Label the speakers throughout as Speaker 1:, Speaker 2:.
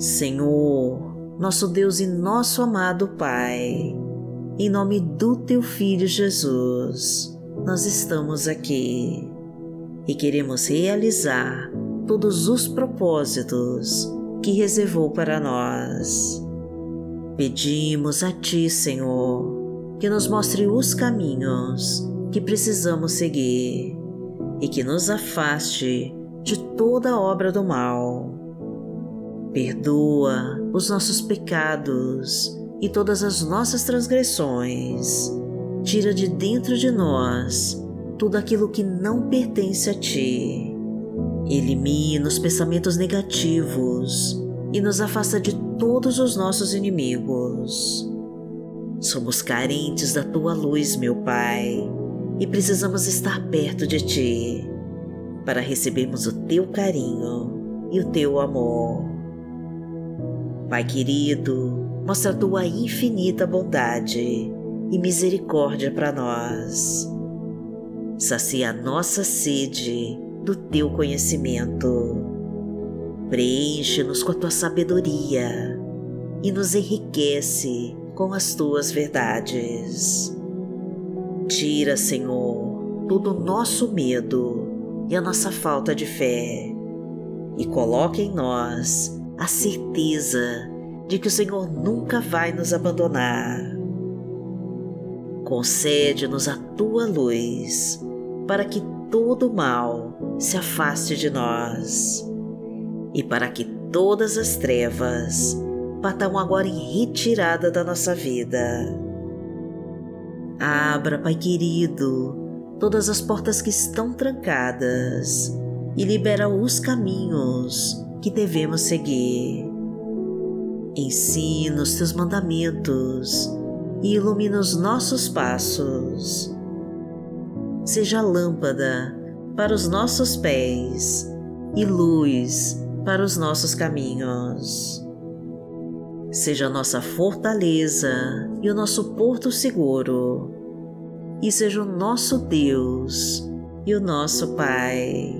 Speaker 1: Senhor, nosso Deus e nosso amado Pai, em nome do Teu Filho Jesus, nós estamos aqui e queremos realizar todos os propósitos que reservou para nós. Pedimos a Ti, Senhor, que nos mostre os caminhos que precisamos seguir e que nos afaste de toda obra do mal. Perdoa os nossos pecados e todas as nossas transgressões. Tira de dentro de nós tudo aquilo que não pertence a Ti. Elimina os pensamentos negativos e nos afasta de todos os nossos inimigos. Somos carentes da Tua luz, meu Pai, e precisamos estar perto de Ti para recebermos o Teu carinho e o Teu amor. Pai querido, mostra tua infinita bondade e misericórdia para nós. Sacia a nossa sede do teu conhecimento. Preenche-nos com a tua sabedoria e nos enriquece com as tuas verdades. Tira, Senhor, todo o nosso medo e a nossa falta de fé e coloque em nós a certeza de que o Senhor nunca vai nos abandonar. Concede-nos a tua luz para que todo mal se afaste de nós e para que todas as trevas batam agora em retirada da nossa vida. Abra, Pai querido, todas as portas que estão trancadas e libera os caminhos que devemos seguir Ensina os teus mandamentos e ilumina os nossos passos. Seja lâmpada para os nossos pés e luz para os nossos caminhos. Seja a nossa fortaleza e o nosso porto seguro, e seja o nosso Deus e o nosso Pai.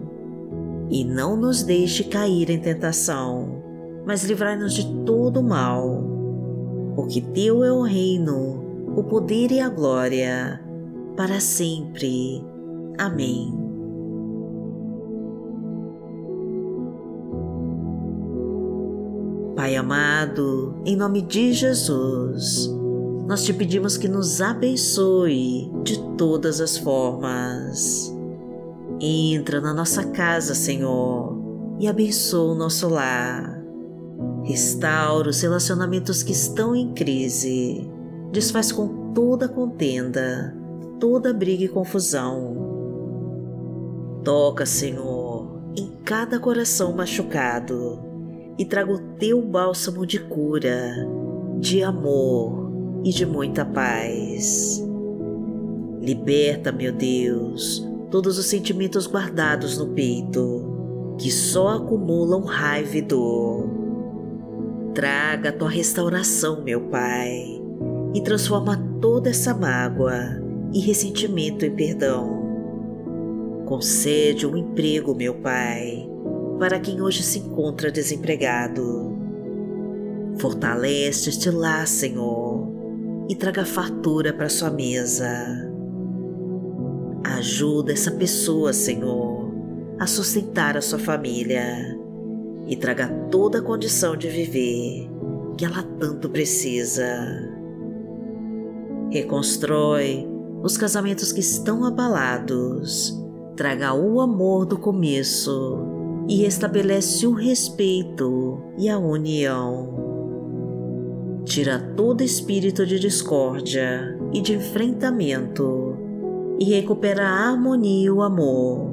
Speaker 1: E não nos deixe cair em tentação mas livrai-nos de todo mal. Porque Teu é o reino, o poder e a glória, para sempre. Amém. Pai amado, em nome de Jesus, nós te pedimos que nos abençoe de todas as formas. Entra na nossa casa, Senhor, e abençoa o nosso lar Restaura os relacionamentos que estão em crise. Desfaz com toda contenda, toda briga e confusão. Toca, Senhor, em cada coração machucado e traga o teu bálsamo de cura, de amor e de muita paz. Liberta, meu Deus, todos os sentimentos guardados no peito, que só acumulam raiva e dor Traga a tua restauração, meu Pai, e transforma toda essa mágoa e ressentimento em perdão. Concede um emprego, meu Pai, para quem hoje se encontra desempregado. Fortalece este lar, Senhor, e traga fartura para sua mesa. Ajuda essa pessoa, Senhor, a sustentar a sua família e traga toda a condição de viver que ela tanto precisa. Reconstrói os casamentos que estão abalados, traga o amor do começo e restabelece o respeito e a união. Tira todo espírito de discórdia e de enfrentamento e recupera a harmonia e o amor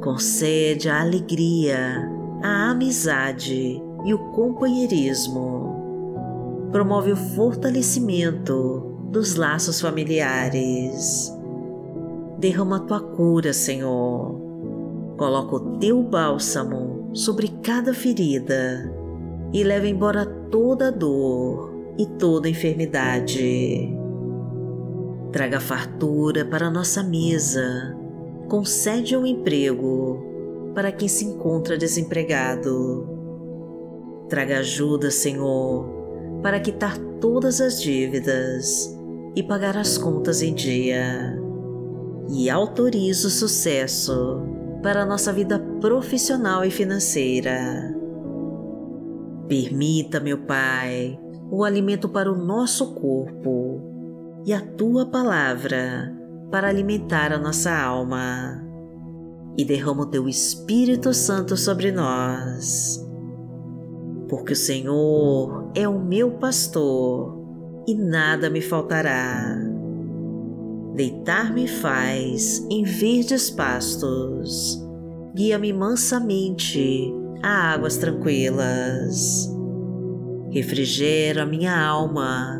Speaker 1: concede a alegria, a amizade e o companheirismo. Promove o fortalecimento dos laços familiares. Derrama tua cura, Senhor. Coloca o teu bálsamo sobre cada ferida e leva embora toda dor e toda enfermidade. Traga fartura para nossa mesa. Concede um emprego para quem se encontra desempregado. Traga ajuda, Senhor, para quitar todas as dívidas e pagar as contas em dia. E autoriza o sucesso para a nossa vida profissional e financeira. Permita, meu Pai, o alimento para o nosso corpo e a tua palavra para alimentar a nossa alma e derrama o teu Espírito Santo sobre nós. Porque o Senhor é o meu pastor e nada me faltará. Deitar-me faz em verdes pastos, guia-me mansamente a águas tranquilas. Refrigera minha alma,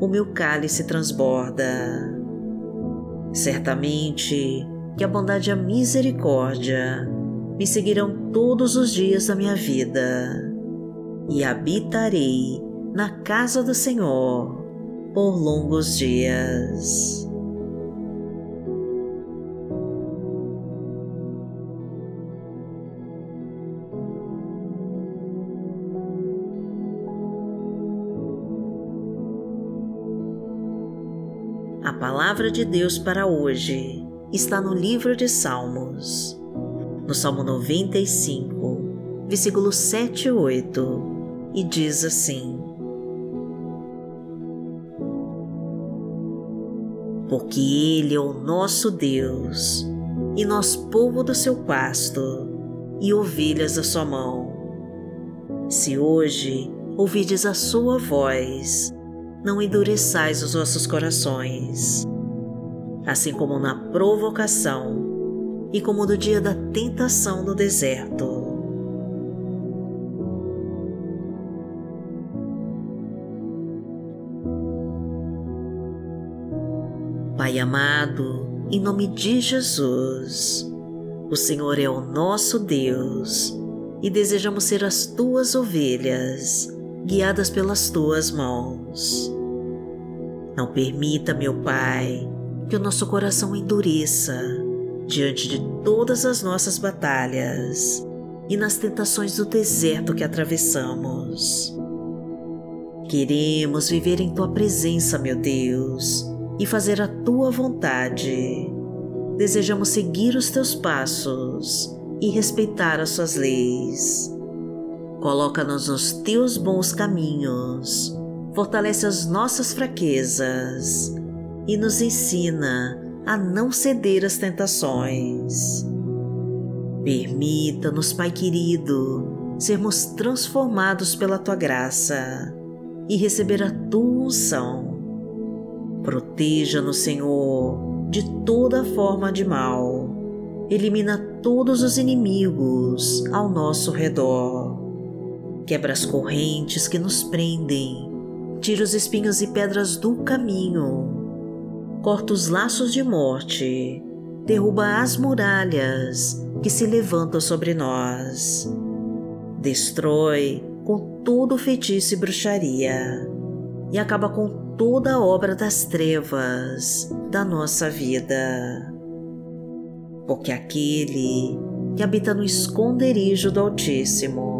Speaker 1: o meu cálice transborda. Certamente que a bondade e a misericórdia me seguirão todos os dias da minha vida e habitarei na casa do Senhor por longos dias. Palavra de Deus para hoje está no livro de Salmos, no Salmo 95, versículos 7 e 8, e diz assim: Porque Ele é o nosso Deus, e nós povo do seu pasto, e ovelhas da sua mão. Se hoje ouvides a sua voz, não endureçais os vossos corações assim como na provocação e como no dia da tentação no deserto. Pai amado, em nome de Jesus, o Senhor é o nosso Deus e desejamos ser as tuas ovelhas, guiadas pelas tuas mãos. Não permita, meu Pai, que o nosso coração endureça diante de todas as nossas batalhas e nas tentações do deserto que atravessamos. Queremos viver em tua presença, meu Deus, e fazer a tua vontade. Desejamos seguir os teus passos e respeitar as suas leis. Coloca-nos nos teus bons caminhos, fortalece as nossas fraquezas e nos ensina a não ceder às tentações. Permita-nos, Pai querido, sermos transformados pela tua graça e receber a tua unção. Proteja-nos, Senhor, de toda forma de mal. Elimina todos os inimigos ao nosso redor. Quebra as correntes que nos prendem. Tira os espinhos e pedras do caminho corta os laços de morte, derruba as muralhas que se levantam sobre nós, destrói com todo feitiço e bruxaria e acaba com toda a obra das trevas da nossa vida. Porque aquele que habita no esconderijo do Altíssimo,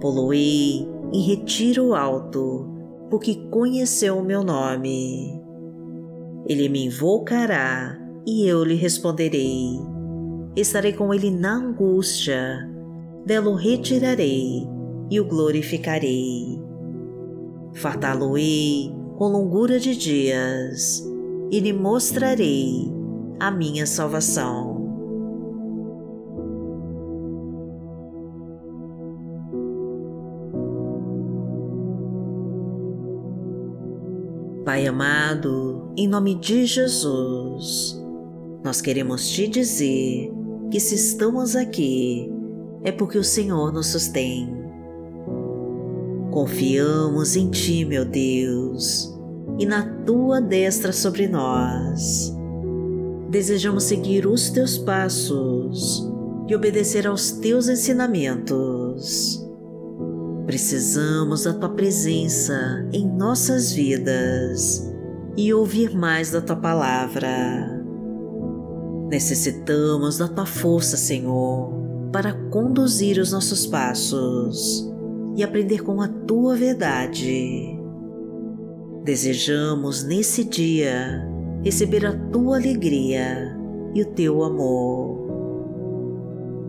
Speaker 1: Poloei em retiro alto, porque conheceu o meu nome. Ele me invocará e eu lhe responderei. Estarei com ele na angústia, dela o retirarei e o glorificarei. Fartá-lo-ei com longura de dias e lhe mostrarei a minha salvação. Amado, em nome de Jesus, nós queremos te dizer que se estamos aqui é porque o Senhor nos sustém. Confiamos em Ti, meu Deus, e na Tua destra sobre nós. Desejamos seguir os Teus passos e obedecer aos Teus ensinamentos. Precisamos da Tua presença em nossas vidas e ouvir mais da Tua palavra. Necessitamos da tua força, Senhor, para conduzir os nossos passos e aprender com a tua verdade. Desejamos nesse dia receber a tua alegria e o teu amor.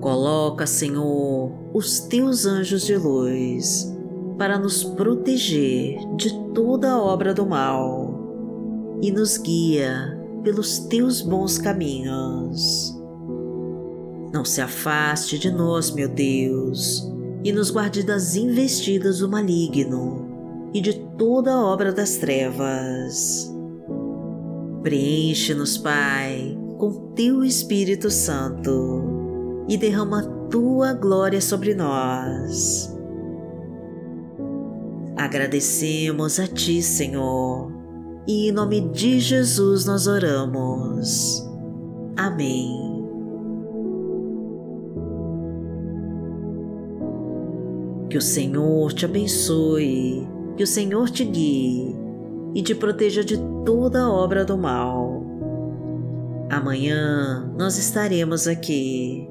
Speaker 1: Coloca, Senhor, os teus anjos de luz para nos proteger de toda obra do mal e nos guia pelos teus bons caminhos. Não se afaste de nós, meu Deus, e nos guarde das investidas do maligno e de toda obra das trevas. Preenche-nos, Pai, com teu Espírito Santo e derrama tua glória sobre nós. Agradecemos a Ti, Senhor e em nome de Jesus nós oramos. Amém. Que o Senhor te abençoe, que o Senhor te guie e te proteja de toda obra do mal. Amanhã nós estaremos aqui,